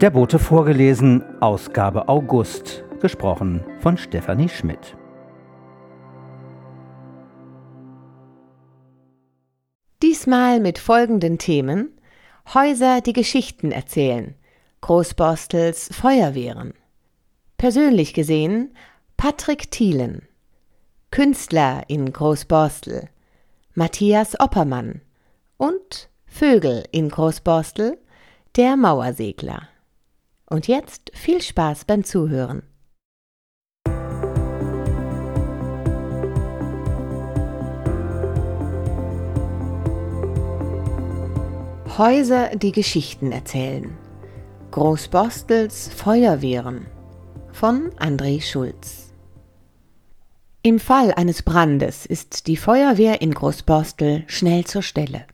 Der Bote vorgelesen, Ausgabe August, gesprochen von Stefanie Schmidt. Diesmal mit folgenden Themen: Häuser, die Geschichten erzählen, Großborstels Feuerwehren. Persönlich gesehen Patrick Thielen, Künstler in Großborstel, Matthias Oppermann und Vögel in Großborstel, der Mauersegler. Und jetzt viel Spaß beim Zuhören. Häuser, die Geschichten erzählen. Großborstels Feuerwehren von André Schulz. Im Fall eines Brandes ist die Feuerwehr in Großborstel schnell zur Stelle.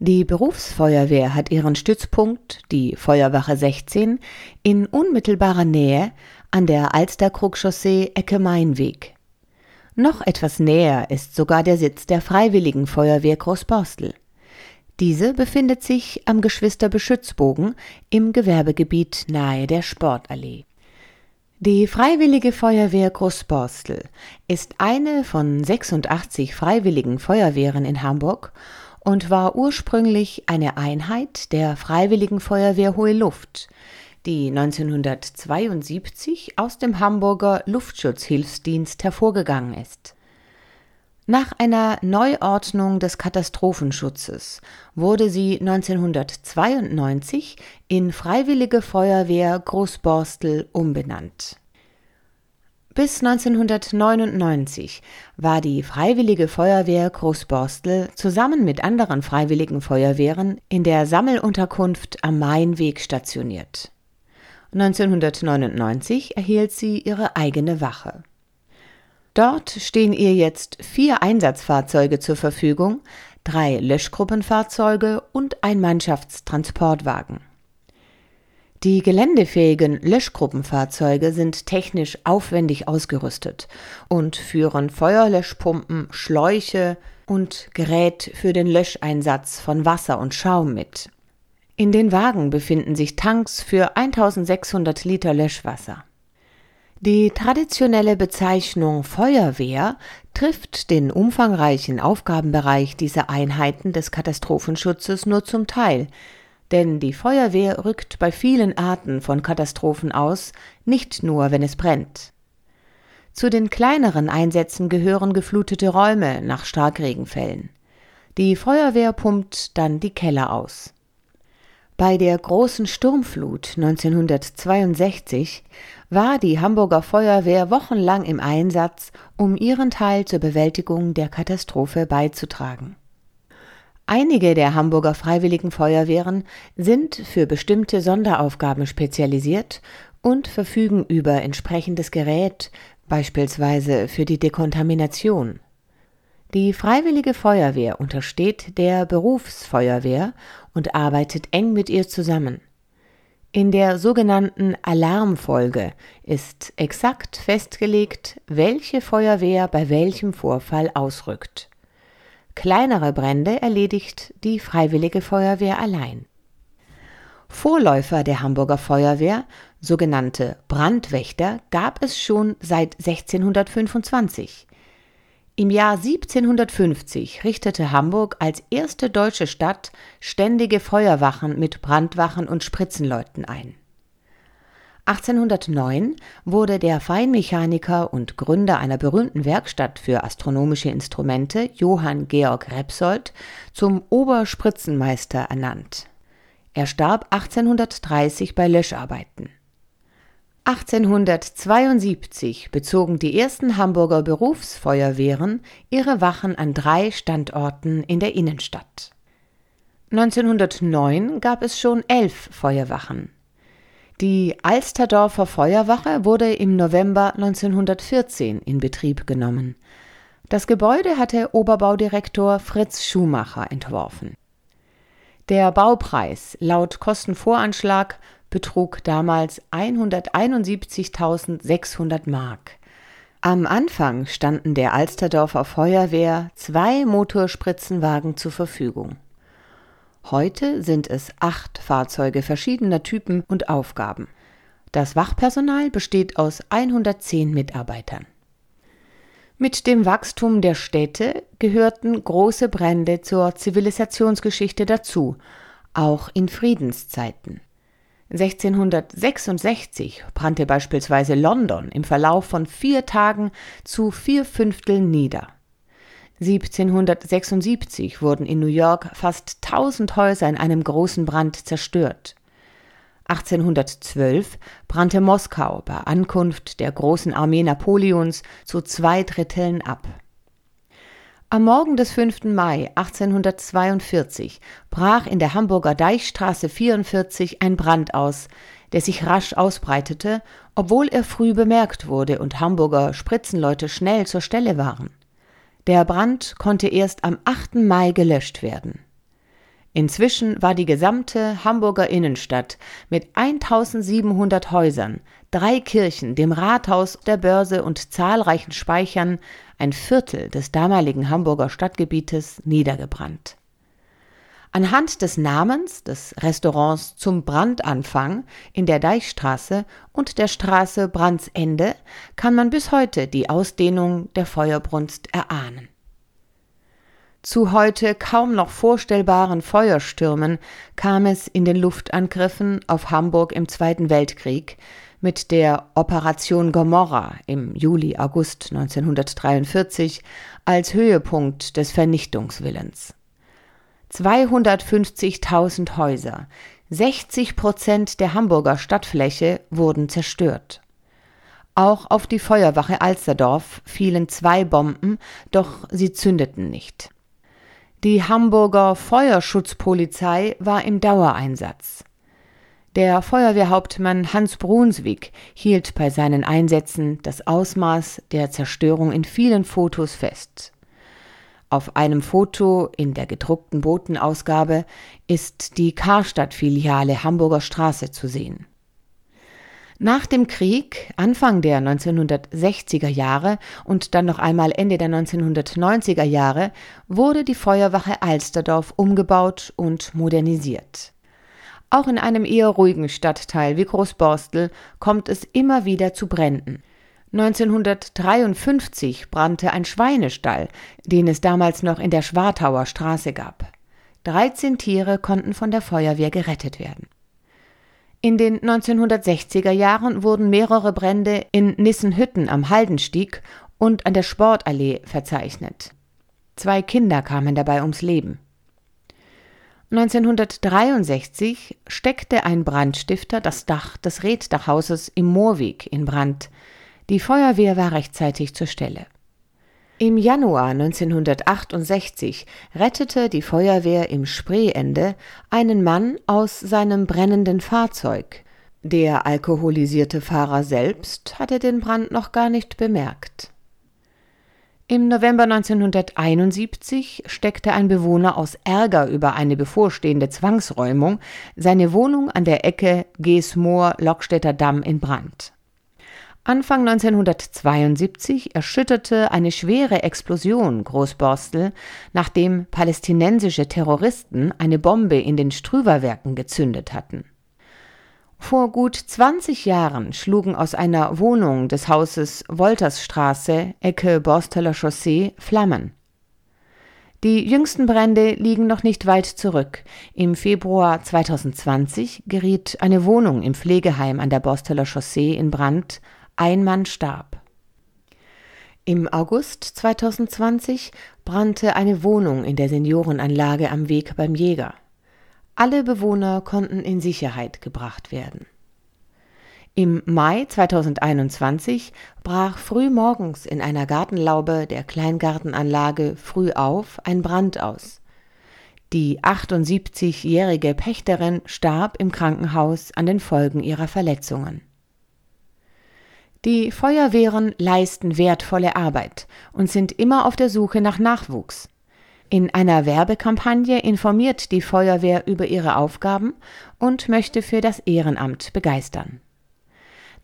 Die Berufsfeuerwehr hat ihren Stützpunkt, die Feuerwache 16, in unmittelbarer Nähe an der Alsterkrug-Chaussee Ecke Mainweg. Noch etwas näher ist sogar der Sitz der Freiwilligen Feuerwehr Großborstel. Diese befindet sich am Geschwisterbeschützbogen im Gewerbegebiet nahe der Sportallee. Die Freiwillige Feuerwehr Großborstel ist eine von 86 freiwilligen Feuerwehren in Hamburg und war ursprünglich eine Einheit der Freiwilligen Feuerwehr Hohe Luft, die 1972 aus dem Hamburger Luftschutzhilfsdienst hervorgegangen ist. Nach einer Neuordnung des Katastrophenschutzes wurde sie 1992 in Freiwillige Feuerwehr Großborstel umbenannt. Bis 1999 war die Freiwillige Feuerwehr Großborstel zusammen mit anderen Freiwilligen Feuerwehren in der Sammelunterkunft am Mainweg stationiert. 1999 erhielt sie ihre eigene Wache. Dort stehen ihr jetzt vier Einsatzfahrzeuge zur Verfügung, drei Löschgruppenfahrzeuge und ein Mannschaftstransportwagen. Die geländefähigen Löschgruppenfahrzeuge sind technisch aufwendig ausgerüstet und führen Feuerlöschpumpen, Schläuche und Gerät für den Löscheinsatz von Wasser und Schaum mit. In den Wagen befinden sich Tanks für 1600 Liter Löschwasser. Die traditionelle Bezeichnung Feuerwehr trifft den umfangreichen Aufgabenbereich dieser Einheiten des Katastrophenschutzes nur zum Teil, denn die Feuerwehr rückt bei vielen Arten von Katastrophen aus, nicht nur wenn es brennt. Zu den kleineren Einsätzen gehören geflutete Räume nach Starkregenfällen. Die Feuerwehr pumpt dann die Keller aus. Bei der großen Sturmflut 1962 war die Hamburger Feuerwehr wochenlang im Einsatz, um ihren Teil zur Bewältigung der Katastrophe beizutragen. Einige der Hamburger Freiwilligen Feuerwehren sind für bestimmte Sonderaufgaben spezialisiert und verfügen über entsprechendes Gerät, beispielsweise für die Dekontamination. Die Freiwillige Feuerwehr untersteht der Berufsfeuerwehr und arbeitet eng mit ihr zusammen. In der sogenannten Alarmfolge ist exakt festgelegt, welche Feuerwehr bei welchem Vorfall ausrückt. Kleinere Brände erledigt die Freiwillige Feuerwehr allein. Vorläufer der Hamburger Feuerwehr, sogenannte Brandwächter, gab es schon seit 1625. Im Jahr 1750 richtete Hamburg als erste deutsche Stadt ständige Feuerwachen mit Brandwachen und Spritzenleuten ein. 1809 wurde der Feinmechaniker und Gründer einer berühmten Werkstatt für astronomische Instrumente, Johann Georg Repsold, zum Oberspritzenmeister ernannt. Er starb 1830 bei Löscharbeiten. 1872 bezogen die ersten Hamburger Berufsfeuerwehren ihre Wachen an drei Standorten in der Innenstadt. 1909 gab es schon elf Feuerwachen. Die Alsterdorfer Feuerwache wurde im November 1914 in Betrieb genommen. Das Gebäude hatte Oberbaudirektor Fritz Schumacher entworfen. Der Baupreis laut Kostenvoranschlag betrug damals 171.600 Mark. Am Anfang standen der Alsterdorfer Feuerwehr zwei Motorspritzenwagen zur Verfügung. Heute sind es acht Fahrzeuge verschiedener Typen und Aufgaben. Das Wachpersonal besteht aus 110 Mitarbeitern. Mit dem Wachstum der Städte gehörten große Brände zur Zivilisationsgeschichte dazu, auch in Friedenszeiten. 1666 brannte beispielsweise London im Verlauf von vier Tagen zu vier Fünfteln nieder. 1776 wurden in New York fast 1000 Häuser in einem großen Brand zerstört. 1812 brannte Moskau bei Ankunft der großen Armee Napoleons zu zwei Dritteln ab. Am Morgen des 5. Mai 1842 brach in der Hamburger Deichstraße 44 ein Brand aus, der sich rasch ausbreitete, obwohl er früh bemerkt wurde und Hamburger Spritzenleute schnell zur Stelle waren. Der Brand konnte erst am 8. Mai gelöscht werden. Inzwischen war die gesamte Hamburger Innenstadt mit 1700 Häusern, drei Kirchen, dem Rathaus, der Börse und zahlreichen Speichern, ein Viertel des damaligen Hamburger Stadtgebietes, niedergebrannt. Anhand des Namens des Restaurants zum Brandanfang in der Deichstraße und der Straße Brandsende kann man bis heute die Ausdehnung der Feuerbrunst erahnen. Zu heute kaum noch vorstellbaren Feuerstürmen kam es in den Luftangriffen auf Hamburg im Zweiten Weltkrieg mit der Operation Gomorra im Juli-August 1943 als Höhepunkt des Vernichtungswillens. 250.000 Häuser, 60 Prozent der Hamburger Stadtfläche wurden zerstört. Auch auf die Feuerwache Alsterdorf fielen zwei Bomben, doch sie zündeten nicht. Die Hamburger Feuerschutzpolizei war im Dauereinsatz. Der Feuerwehrhauptmann Hans Brunswick hielt bei seinen Einsätzen das Ausmaß der Zerstörung in vielen Fotos fest. Auf einem Foto in der gedruckten Botenausgabe ist die Karstadt-Filiale Hamburger Straße zu sehen. Nach dem Krieg, Anfang der 1960er Jahre und dann noch einmal Ende der 1990er Jahre, wurde die Feuerwache Alsterdorf umgebaut und modernisiert. Auch in einem eher ruhigen Stadtteil wie Großborstel kommt es immer wieder zu Bränden. 1953 brannte ein Schweinestall, den es damals noch in der Schwartauer Straße gab. 13 Tiere konnten von der Feuerwehr gerettet werden. In den 1960er Jahren wurden mehrere Brände in Nissenhütten am Haldenstieg und an der Sportallee verzeichnet. Zwei Kinder kamen dabei ums Leben. 1963 steckte ein Brandstifter das Dach des Reddachhauses im Moorweg in Brand. Die Feuerwehr war rechtzeitig zur Stelle. Im Januar 1968 rettete die Feuerwehr im Spreeende einen Mann aus seinem brennenden Fahrzeug. Der alkoholisierte Fahrer selbst hatte den Brand noch gar nicht bemerkt. Im November 1971 steckte ein Bewohner aus Ärger über eine bevorstehende Zwangsräumung seine Wohnung an der Ecke Geesmoor-Lockstädter Damm in Brand. Anfang 1972 erschütterte eine schwere Explosion Großborstel, nachdem palästinensische Terroristen eine Bombe in den Strüwerwerken gezündet hatten. Vor gut 20 Jahren schlugen aus einer Wohnung des Hauses Woltersstraße, Ecke Borsteler Chaussee, Flammen. Die jüngsten Brände liegen noch nicht weit zurück. Im Februar 2020 geriet eine Wohnung im Pflegeheim an der Borsteler Chaussee in Brand, ein Mann starb. Im August 2020 brannte eine Wohnung in der Seniorenanlage am Weg beim Jäger. Alle Bewohner konnten in Sicherheit gebracht werden. Im Mai 2021 brach früh morgens in einer Gartenlaube der Kleingartenanlage früh auf ein Brand aus. Die 78-jährige Pächterin starb im Krankenhaus an den Folgen ihrer Verletzungen. Die Feuerwehren leisten wertvolle Arbeit und sind immer auf der Suche nach Nachwuchs. In einer Werbekampagne informiert die Feuerwehr über ihre Aufgaben und möchte für das Ehrenamt begeistern.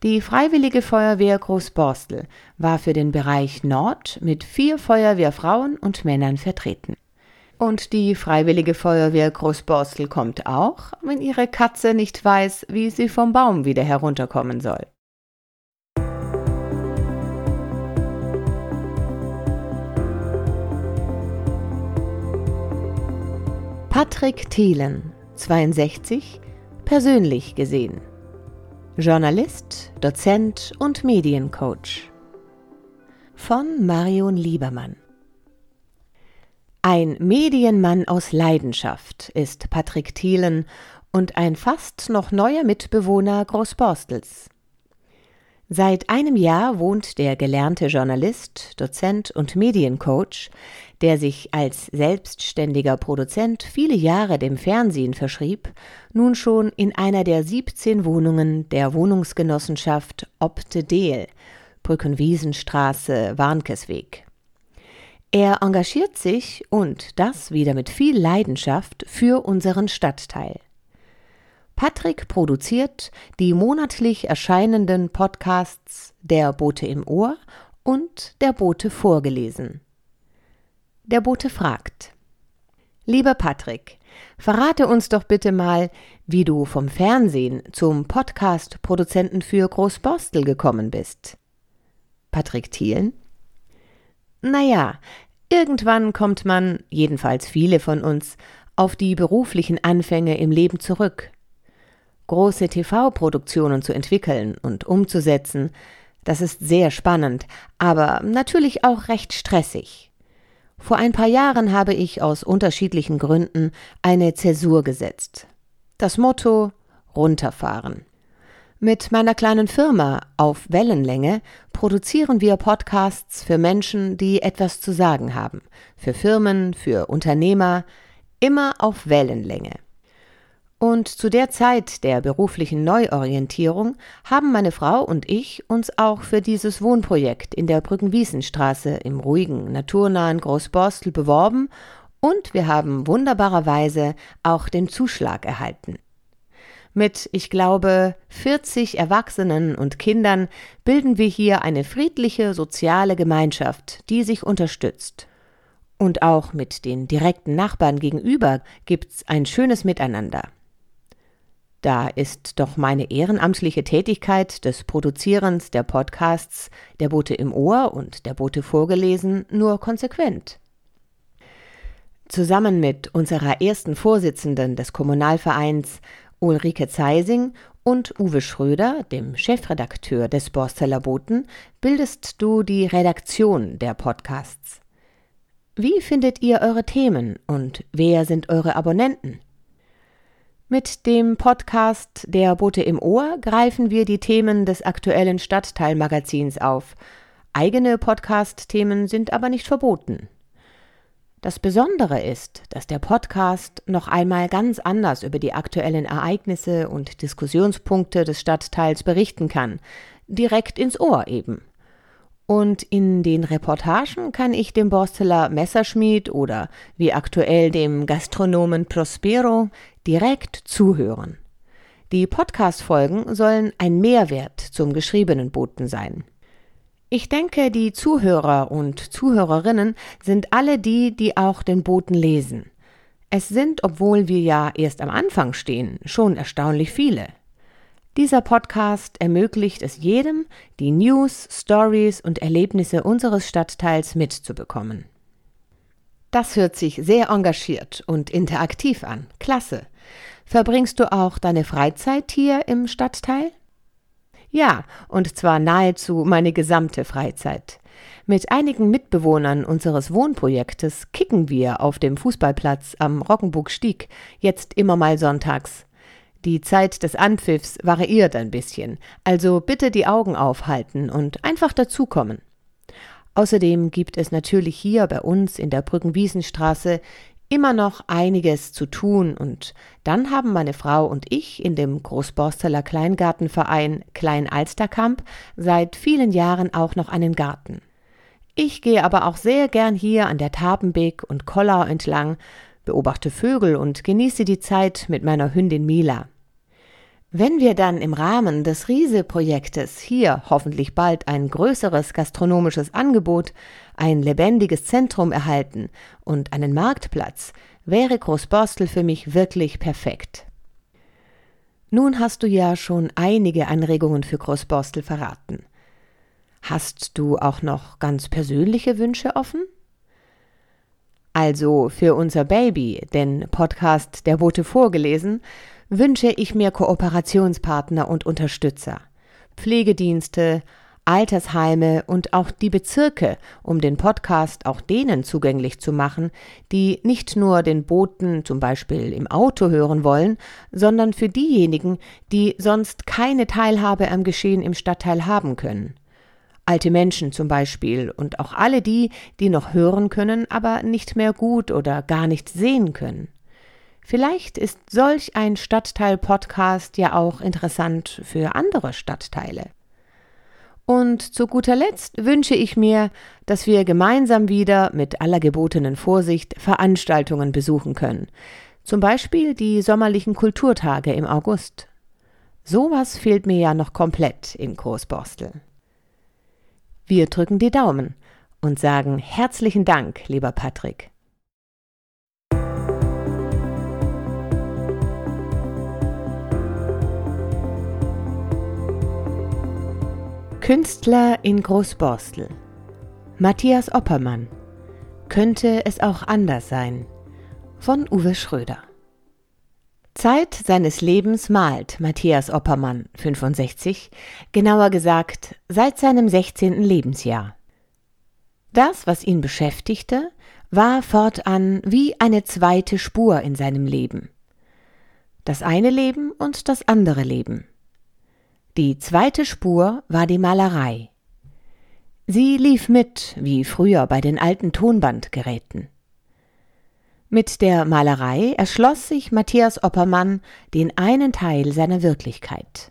Die Freiwillige Feuerwehr Großborstel war für den Bereich Nord mit vier Feuerwehrfrauen und Männern vertreten. Und die Freiwillige Feuerwehr Großborstel kommt auch, wenn ihre Katze nicht weiß, wie sie vom Baum wieder herunterkommen soll. Patrick Thielen, 62, persönlich gesehen. Journalist, Dozent und Mediencoach. Von Marion Liebermann. Ein Medienmann aus Leidenschaft ist Patrick Thielen und ein fast noch neuer Mitbewohner Großborstels. Seit einem Jahr wohnt der gelernte Journalist, Dozent und Mediencoach, der sich als selbstständiger Produzent viele Jahre dem Fernsehen verschrieb, nun schon in einer der 17 Wohnungen der Wohnungsgenossenschaft Opte Deel, Brückenwiesenstraße, Warnkesweg. Er engagiert sich und das wieder mit viel Leidenschaft für unseren Stadtteil. Patrick produziert die monatlich erscheinenden Podcasts Der Bote im Ohr und Der Bote vorgelesen. Der Bote fragt Lieber Patrick, verrate uns doch bitte mal, wie du vom Fernsehen zum Podcast-Produzenten für Großborstel gekommen bist. Patrick Thielen naja, irgendwann kommt man, jedenfalls viele von uns, auf die beruflichen Anfänge im Leben zurück. Große TV-Produktionen zu entwickeln und umzusetzen, das ist sehr spannend, aber natürlich auch recht stressig. Vor ein paar Jahren habe ich aus unterschiedlichen Gründen eine Zäsur gesetzt. Das Motto runterfahren. Mit meiner kleinen Firma auf Wellenlänge produzieren wir Podcasts für Menschen, die etwas zu sagen haben, für Firmen, für Unternehmer, immer auf Wellenlänge. Und zu der Zeit der beruflichen Neuorientierung haben meine Frau und ich uns auch für dieses Wohnprojekt in der Brückenwiesenstraße im ruhigen, naturnahen Großborstel beworben und wir haben wunderbarerweise auch den Zuschlag erhalten. Mit, ich glaube, 40 Erwachsenen und Kindern bilden wir hier eine friedliche soziale Gemeinschaft, die sich unterstützt. Und auch mit den direkten Nachbarn gegenüber gibt's ein schönes Miteinander. Da ist doch meine ehrenamtliche Tätigkeit des Produzierens der Podcasts Der Bote im Ohr und Der Bote vorgelesen nur konsequent. Zusammen mit unserer ersten Vorsitzenden des Kommunalvereins Ulrike Zeising und Uwe Schröder, dem Chefredakteur des Borsteller Boten, bildest du die Redaktion der Podcasts. Wie findet ihr eure Themen und wer sind eure Abonnenten? Mit dem Podcast Der Bote im Ohr greifen wir die Themen des aktuellen Stadtteilmagazins auf. Eigene Podcast-Themen sind aber nicht verboten. Das Besondere ist, dass der Podcast noch einmal ganz anders über die aktuellen Ereignisse und Diskussionspunkte des Stadtteils berichten kann, direkt ins Ohr eben. Und in den Reportagen kann ich dem Borsteler Messerschmied oder wie aktuell dem Gastronomen Prospero direkt zuhören. Die Podcast-Folgen sollen ein Mehrwert zum geschriebenen Boten sein. Ich denke, die Zuhörer und Zuhörerinnen sind alle die, die auch den Boten lesen. Es sind, obwohl wir ja erst am Anfang stehen, schon erstaunlich viele. Dieser Podcast ermöglicht es jedem, die News, Stories und Erlebnisse unseres Stadtteils mitzubekommen. Das hört sich sehr engagiert und interaktiv an. Klasse. Verbringst du auch deine Freizeit hier im Stadtteil? Ja, und zwar nahezu meine gesamte Freizeit. Mit einigen Mitbewohnern unseres Wohnprojektes kicken wir auf dem Fußballplatz am Roggenburgstieg, jetzt immer mal sonntags. Die Zeit des Anpfiffs variiert ein bisschen, also bitte die Augen aufhalten und einfach dazukommen. Außerdem gibt es natürlich hier bei uns in der Brückenwiesenstraße immer noch einiges zu tun und dann haben meine Frau und ich in dem Großborsteler Kleingartenverein Klein Alsterkamp seit vielen Jahren auch noch einen Garten. Ich gehe aber auch sehr gern hier an der Tapenbeek und Kollau entlang, beobachte Vögel und genieße die Zeit mit meiner Hündin Mila. Wenn wir dann im Rahmen des Riese-Projektes hier hoffentlich bald ein größeres gastronomisches Angebot, ein lebendiges Zentrum erhalten und einen Marktplatz, wäre Großborstel für mich wirklich perfekt. Nun hast du ja schon einige Anregungen für Großborstel verraten. Hast du auch noch ganz persönliche Wünsche offen? Also für unser Baby, den Podcast Der Bote vorgelesen, wünsche ich mir Kooperationspartner und Unterstützer, Pflegedienste, Altersheime und auch die Bezirke, um den Podcast auch denen zugänglich zu machen, die nicht nur den Boten zum Beispiel im Auto hören wollen, sondern für diejenigen, die sonst keine Teilhabe am Geschehen im Stadtteil haben können. Alte Menschen zum Beispiel und auch alle die, die noch hören können, aber nicht mehr gut oder gar nicht sehen können. Vielleicht ist solch ein Stadtteil-Podcast ja auch interessant für andere Stadtteile. Und zu guter Letzt wünsche ich mir, dass wir gemeinsam wieder mit aller gebotenen Vorsicht Veranstaltungen besuchen können. Zum Beispiel die sommerlichen Kulturtage im August. Sowas fehlt mir ja noch komplett in Großborstel. Wir drücken die Daumen und sagen herzlichen Dank, lieber Patrick. Künstler in Großborstel Matthias Oppermann Könnte es auch anders sein von Uwe Schröder Zeit seines Lebens malt Matthias Oppermann 65, genauer gesagt seit seinem 16. Lebensjahr. Das, was ihn beschäftigte, war fortan wie eine zweite Spur in seinem Leben. Das eine Leben und das andere Leben. Die zweite Spur war die Malerei. Sie lief mit, wie früher bei den alten Tonbandgeräten. Mit der Malerei erschloss sich Matthias Oppermann den einen Teil seiner Wirklichkeit.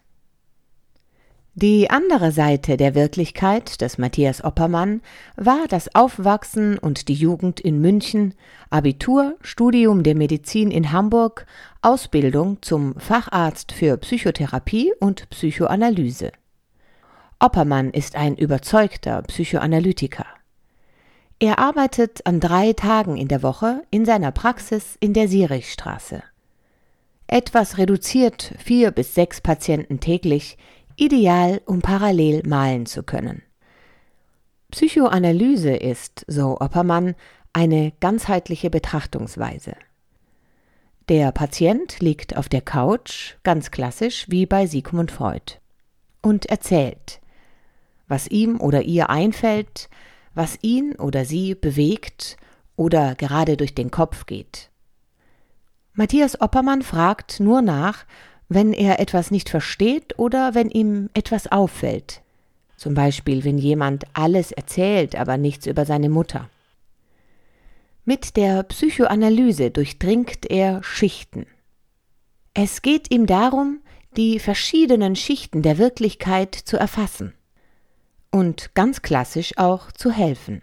Die andere Seite der Wirklichkeit des Matthias Oppermann war das Aufwachsen und die Jugend in München, Abitur, Studium der Medizin in Hamburg, Ausbildung zum Facharzt für Psychotherapie und Psychoanalyse. Oppermann ist ein überzeugter Psychoanalytiker. Er arbeitet an drei Tagen in der Woche in seiner Praxis in der Sierichstraße. Etwas reduziert vier bis sechs Patienten täglich, ideal, um parallel malen zu können. Psychoanalyse ist, so Oppermann, eine ganzheitliche Betrachtungsweise. Der Patient liegt auf der Couch, ganz klassisch wie bei Sigmund Freud, und erzählt, was ihm oder ihr einfällt, was ihn oder sie bewegt oder gerade durch den Kopf geht. Matthias Oppermann fragt nur nach, wenn er etwas nicht versteht oder wenn ihm etwas auffällt. Zum Beispiel, wenn jemand alles erzählt, aber nichts über seine Mutter. Mit der Psychoanalyse durchdringt er Schichten. Es geht ihm darum, die verschiedenen Schichten der Wirklichkeit zu erfassen und ganz klassisch auch zu helfen.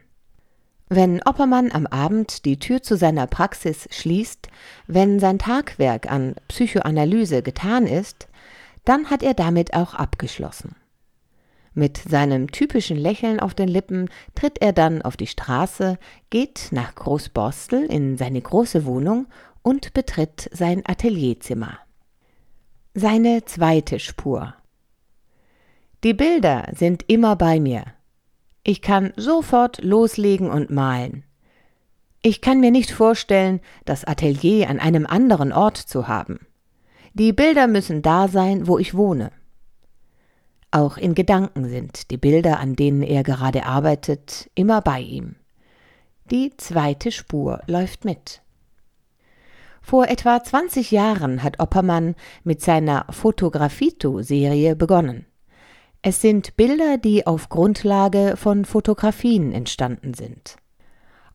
Wenn Oppermann am Abend die Tür zu seiner Praxis schließt, wenn sein Tagwerk an Psychoanalyse getan ist, dann hat er damit auch abgeschlossen. Mit seinem typischen Lächeln auf den Lippen tritt er dann auf die Straße, geht nach Großborstel in seine große Wohnung und betritt sein Atelierzimmer. Seine zweite Spur. Die Bilder sind immer bei mir. Ich kann sofort loslegen und malen. Ich kann mir nicht vorstellen, das Atelier an einem anderen Ort zu haben. Die Bilder müssen da sein, wo ich wohne. Auch in Gedanken sind die Bilder, an denen er gerade arbeitet, immer bei ihm. Die zweite Spur läuft mit. Vor etwa 20 Jahren hat Oppermann mit seiner Fotografito-Serie begonnen. Es sind Bilder, die auf Grundlage von Fotografien entstanden sind.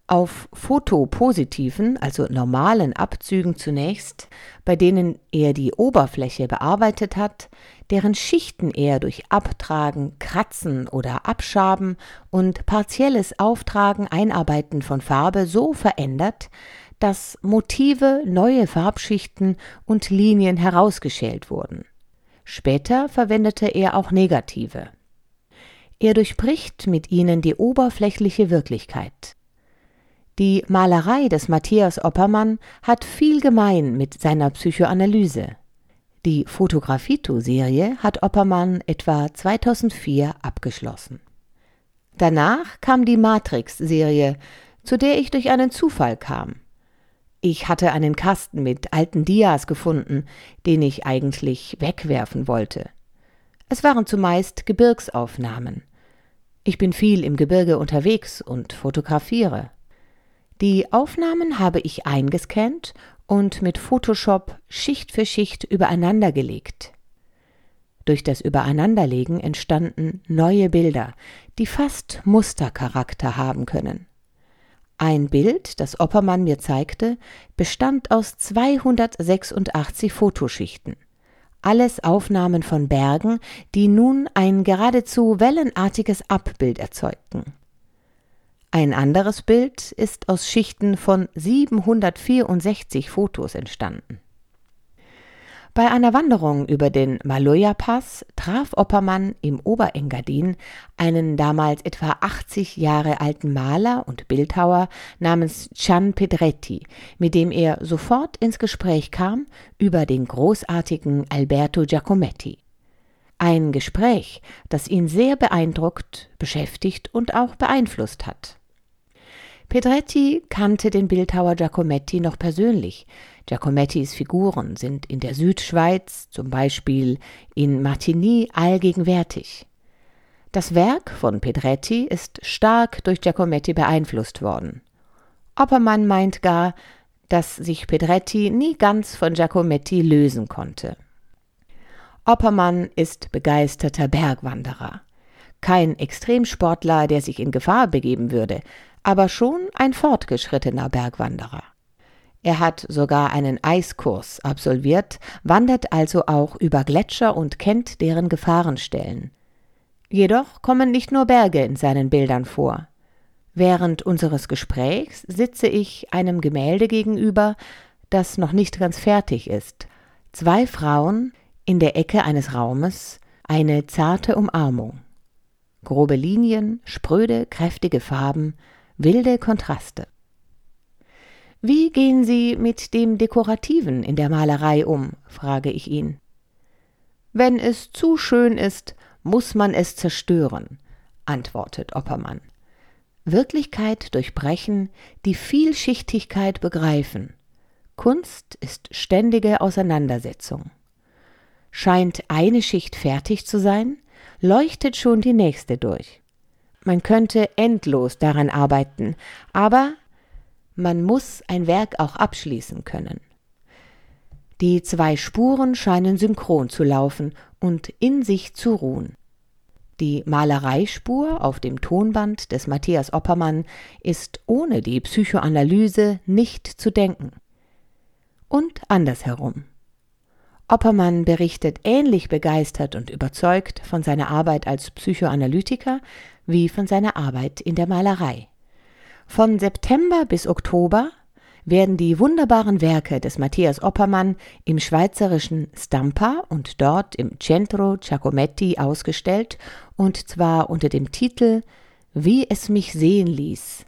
Auf fotopositiven, also normalen Abzügen zunächst, bei denen er die Oberfläche bearbeitet hat, deren Schichten er durch Abtragen, Kratzen oder Abschaben und partielles Auftragen, Einarbeiten von Farbe so verändert, dass Motive, neue Farbschichten und Linien herausgeschält wurden. Später verwendete er auch negative. Er durchbricht mit ihnen die oberflächliche Wirklichkeit. Die Malerei des Matthias Oppermann hat viel gemein mit seiner Psychoanalyse. Die Fotografito-Serie hat Oppermann etwa 2004 abgeschlossen. Danach kam die Matrix-Serie, zu der ich durch einen Zufall kam. Ich hatte einen Kasten mit alten Dias gefunden, den ich eigentlich wegwerfen wollte. Es waren zumeist Gebirgsaufnahmen. Ich bin viel im Gebirge unterwegs und fotografiere. Die Aufnahmen habe ich eingescannt und mit Photoshop Schicht für Schicht übereinandergelegt. Durch das Übereinanderlegen entstanden neue Bilder, die fast Mustercharakter haben können. Ein Bild, das Oppermann mir zeigte, bestand aus 286 Fotoschichten. Alles Aufnahmen von Bergen, die nun ein geradezu wellenartiges Abbild erzeugten. Ein anderes Bild ist aus Schichten von 764 Fotos entstanden. Bei einer Wanderung über den Maloja-Pass traf Oppermann im Oberengadin einen damals etwa 80 Jahre alten Maler und Bildhauer namens Gian Pedretti, mit dem er sofort ins Gespräch kam über den großartigen Alberto Giacometti. Ein Gespräch, das ihn sehr beeindruckt, beschäftigt und auch beeinflusst hat. Pedretti kannte den Bildhauer Giacometti noch persönlich. Giacomettis Figuren sind in der Südschweiz, zum Beispiel in Martigny, allgegenwärtig. Das Werk von Pedretti ist stark durch Giacometti beeinflusst worden. Oppermann meint gar, dass sich Pedretti nie ganz von Giacometti lösen konnte. Oppermann ist begeisterter Bergwanderer. Kein Extremsportler, der sich in Gefahr begeben würde, aber schon ein fortgeschrittener Bergwanderer. Er hat sogar einen Eiskurs absolviert, wandert also auch über Gletscher und kennt deren Gefahrenstellen. Jedoch kommen nicht nur Berge in seinen Bildern vor. Während unseres Gesprächs sitze ich einem Gemälde gegenüber, das noch nicht ganz fertig ist. Zwei Frauen in der Ecke eines Raumes, eine zarte Umarmung. Grobe Linien, spröde, kräftige Farben, wilde Kontraste. Wie gehen Sie mit dem Dekorativen in der Malerei um? frage ich ihn. Wenn es zu schön ist, muss man es zerstören, antwortet Oppermann. Wirklichkeit durchbrechen, die Vielschichtigkeit begreifen. Kunst ist ständige Auseinandersetzung. Scheint eine Schicht fertig zu sein, leuchtet schon die nächste durch. Man könnte endlos daran arbeiten, aber man muss ein Werk auch abschließen können. Die zwei Spuren scheinen synchron zu laufen und in sich zu ruhen. Die Malereispur auf dem Tonband des Matthias Oppermann ist ohne die Psychoanalyse nicht zu denken. Und andersherum. Oppermann berichtet ähnlich begeistert und überzeugt von seiner Arbeit als Psychoanalytiker wie von seiner Arbeit in der Malerei. Von September bis Oktober werden die wunderbaren Werke des Matthias Oppermann im schweizerischen Stampa und dort im Centro Giacometti ausgestellt, und zwar unter dem Titel Wie es mich sehen ließ.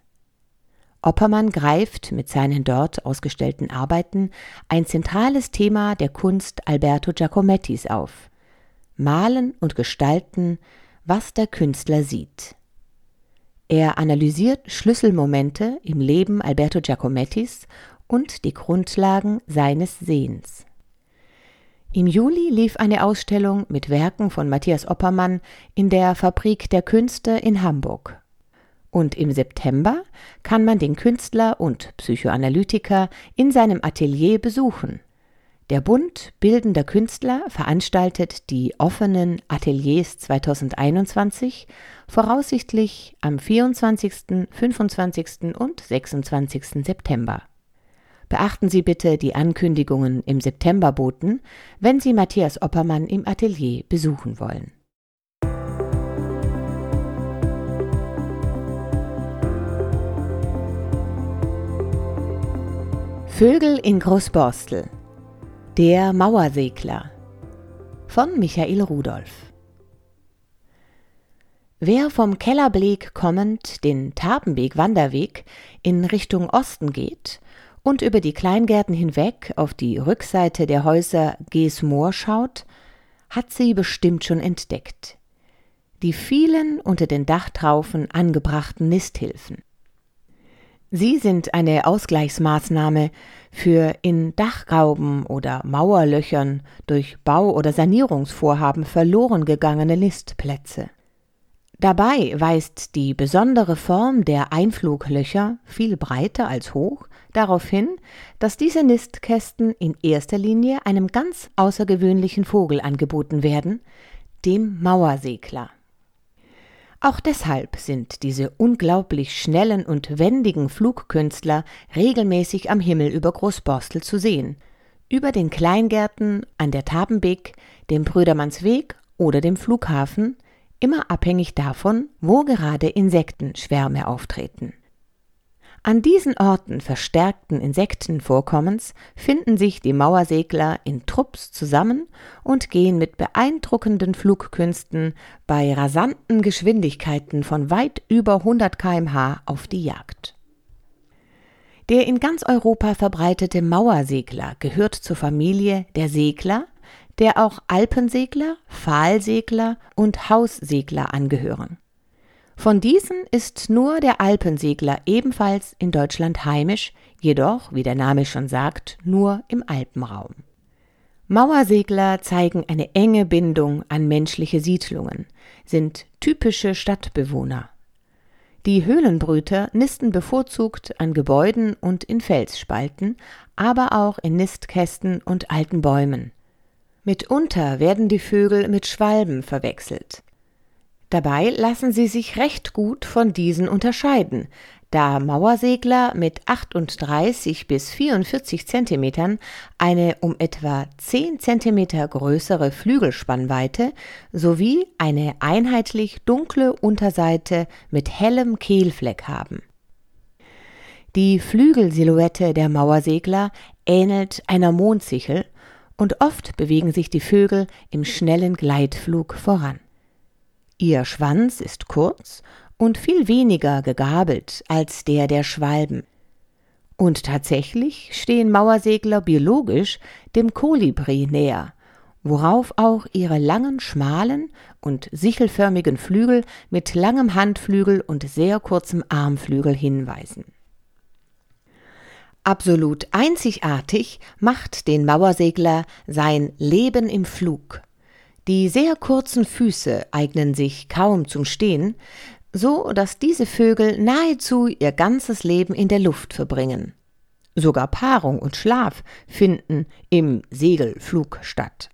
Oppermann greift mit seinen dort ausgestellten Arbeiten ein zentrales Thema der Kunst Alberto Giacomettis auf. Malen und Gestalten was der Künstler sieht. Er analysiert Schlüsselmomente im Leben Alberto Giacomettis und die Grundlagen seines Sehens. Im Juli lief eine Ausstellung mit Werken von Matthias Oppermann in der Fabrik der Künste in Hamburg. Und im September kann man den Künstler und Psychoanalytiker in seinem Atelier besuchen. Der Bund Bildender Künstler veranstaltet die offenen Ateliers 2021 voraussichtlich am 24., 25. und 26. September. Beachten Sie bitte die Ankündigungen im Septemberboten, wenn Sie Matthias Oppermann im Atelier besuchen wollen. Vögel in Großborstel der Mauersegler. von Michael Rudolph. Wer vom Kellerbeleg kommend den Tapenbeek-Wanderweg in Richtung Osten geht und über die Kleingärten hinweg auf die Rückseite der Häuser Geesmoor schaut, hat sie bestimmt schon entdeckt. Die vielen unter den Dachtraufen angebrachten Nisthilfen. Sie sind eine Ausgleichsmaßnahme für in Dachgauben oder Mauerlöchern durch Bau- oder Sanierungsvorhaben verloren gegangene Nistplätze. Dabei weist die besondere Form der Einfluglöcher, viel breiter als hoch, darauf hin, dass diese Nistkästen in erster Linie einem ganz außergewöhnlichen Vogel angeboten werden, dem Mauersegler. Auch deshalb sind diese unglaublich schnellen und wendigen Flugkünstler regelmäßig am Himmel über Großborstel zu sehen, über den Kleingärten, an der Tabenbeek, dem Brüdermannsweg oder dem Flughafen, immer abhängig davon, wo gerade Insektenschwärme auftreten. An diesen Orten verstärkten Insektenvorkommens finden sich die Mauersegler in Trupps zusammen und gehen mit beeindruckenden Flugkünsten bei rasanten Geschwindigkeiten von weit über 100 kmh auf die Jagd. Der in ganz Europa verbreitete Mauersegler gehört zur Familie der Segler, der auch Alpensegler, Pfahlsegler und Haussegler angehören. Von diesen ist nur der Alpensegler ebenfalls in Deutschland heimisch, jedoch, wie der Name schon sagt, nur im Alpenraum. Mauersegler zeigen eine enge Bindung an menschliche Siedlungen, sind typische Stadtbewohner. Die Höhlenbrüter nisten bevorzugt an Gebäuden und in Felsspalten, aber auch in Nistkästen und alten Bäumen. Mitunter werden die Vögel mit Schwalben verwechselt. Dabei lassen sie sich recht gut von diesen unterscheiden, da Mauersegler mit 38 bis 44 Zentimetern eine um etwa 10 Zentimeter größere Flügelspannweite sowie eine einheitlich dunkle Unterseite mit hellem Kehlfleck haben. Die Flügelsilhouette der Mauersegler ähnelt einer Mondsichel und oft bewegen sich die Vögel im schnellen Gleitflug voran. Ihr Schwanz ist kurz und viel weniger gegabelt als der der Schwalben. Und tatsächlich stehen Mauersegler biologisch dem Kolibri näher, worauf auch ihre langen, schmalen und sichelförmigen Flügel mit langem Handflügel und sehr kurzem Armflügel hinweisen. Absolut einzigartig macht den Mauersegler sein Leben im Flug. Die sehr kurzen Füße eignen sich kaum zum Stehen, so dass diese Vögel nahezu ihr ganzes Leben in der Luft verbringen. Sogar Paarung und Schlaf finden im Segelflug statt.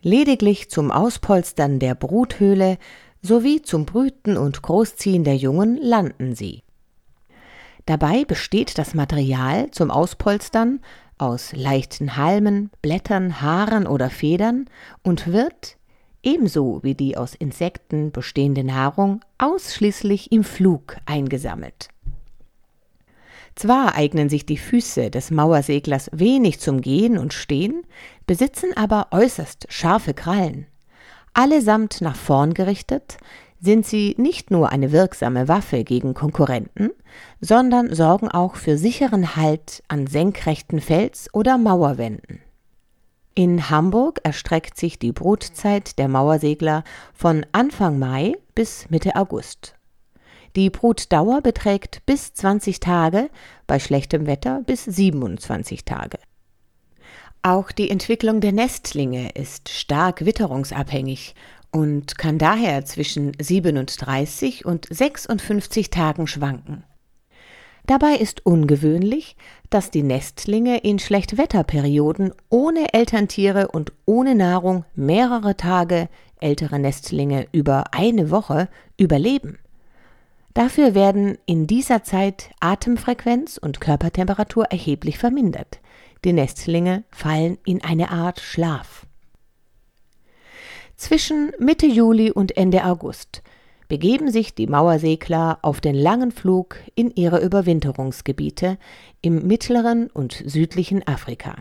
Lediglich zum Auspolstern der Bruthöhle sowie zum Brüten und Großziehen der Jungen landen sie. Dabei besteht das Material zum Auspolstern aus leichten Halmen, Blättern, Haaren oder Federn und wird, ebenso wie die aus Insekten bestehende Nahrung, ausschließlich im Flug eingesammelt. Zwar eignen sich die Füße des Mauerseglers wenig zum Gehen und Stehen, besitzen aber äußerst scharfe Krallen. Allesamt nach vorn gerichtet, sind sie nicht nur eine wirksame Waffe gegen Konkurrenten, sondern sorgen auch für sicheren Halt an senkrechten Fels- oder Mauerwänden. In Hamburg erstreckt sich die Brutzeit der Mauersegler von Anfang Mai bis Mitte August. Die Brutdauer beträgt bis 20 Tage, bei schlechtem Wetter bis 27 Tage. Auch die Entwicklung der Nestlinge ist stark witterungsabhängig und kann daher zwischen 37 und 56 Tagen schwanken. Dabei ist ungewöhnlich, dass die Nestlinge in Schlechtwetterperioden ohne Elterntiere und ohne Nahrung mehrere Tage, ältere Nestlinge über eine Woche, überleben. Dafür werden in dieser Zeit Atemfrequenz und Körpertemperatur erheblich vermindert. Die Nestlinge fallen in eine Art Schlaf. Zwischen Mitte Juli und Ende August begeben sich die Mauersegler auf den langen Flug in ihre Überwinterungsgebiete im mittleren und südlichen Afrika.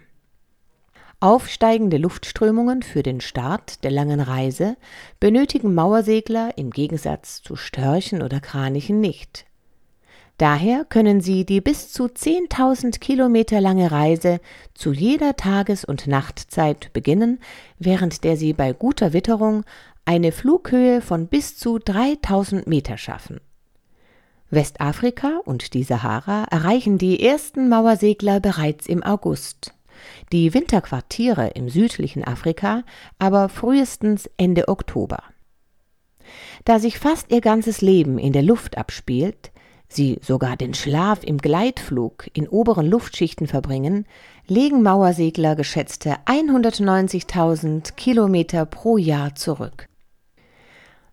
Aufsteigende Luftströmungen für den Start der langen Reise benötigen Mauersegler im Gegensatz zu Störchen oder Kranichen nicht. Daher können sie die bis zu 10.000 Kilometer lange Reise zu jeder Tages- und Nachtzeit beginnen, während der sie bei guter Witterung eine Flughöhe von bis zu 3000 Meter schaffen. Westafrika und die Sahara erreichen die ersten Mauersegler bereits im August, die Winterquartiere im südlichen Afrika aber frühestens Ende Oktober. Da sich fast ihr ganzes Leben in der Luft abspielt, sie sogar den Schlaf im Gleitflug in oberen Luftschichten verbringen, legen Mauersegler geschätzte 190.000 Kilometer pro Jahr zurück.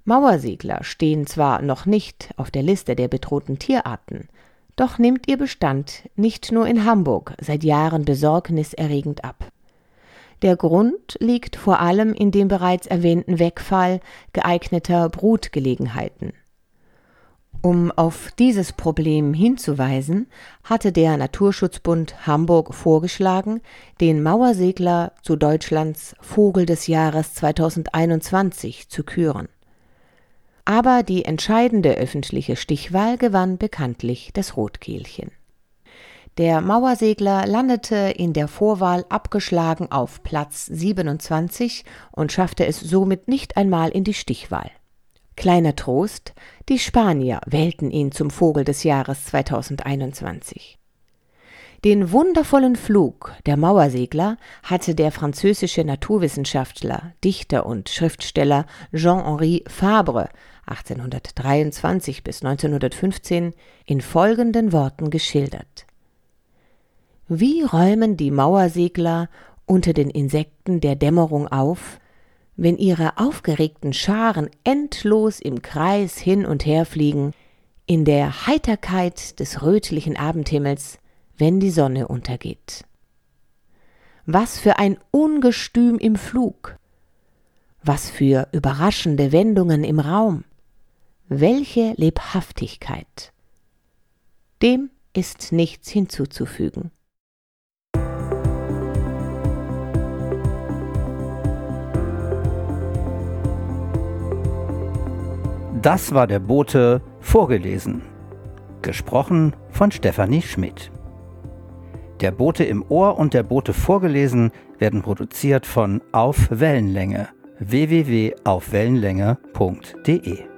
Mauersegler stehen zwar noch nicht auf der Liste der bedrohten Tierarten, doch nimmt ihr Bestand nicht nur in Hamburg seit Jahren besorgniserregend ab. Der Grund liegt vor allem in dem bereits erwähnten Wegfall geeigneter Brutgelegenheiten. Um auf dieses Problem hinzuweisen, hatte der Naturschutzbund Hamburg vorgeschlagen, den Mauersegler zu Deutschlands Vogel des Jahres 2021 zu küren. Aber die entscheidende öffentliche Stichwahl gewann bekanntlich das Rotkehlchen. Der Mauersegler landete in der Vorwahl abgeschlagen auf Platz 27 und schaffte es somit nicht einmal in die Stichwahl. Kleiner Trost, die Spanier wählten ihn zum Vogel des Jahres 2021. Den wundervollen Flug der Mauersegler hatte der französische Naturwissenschaftler, Dichter und Schriftsteller Jean-Henri Fabre 1823 bis 1915 in folgenden Worten geschildert. Wie räumen die Mauersegler unter den Insekten der Dämmerung auf, wenn ihre aufgeregten Scharen endlos im Kreis hin und her fliegen, in der Heiterkeit des rötlichen Abendhimmels, wenn die Sonne untergeht. Was für ein Ungestüm im Flug, was für überraschende Wendungen im Raum, welche Lebhaftigkeit. Dem ist nichts hinzuzufügen. Das war der Bote vorgelesen. Gesprochen von Stefanie Schmidt. Der Bote im Ohr und der Bote vorgelesen werden produziert von Auf Wellenlänge www.aufwellenlänge.de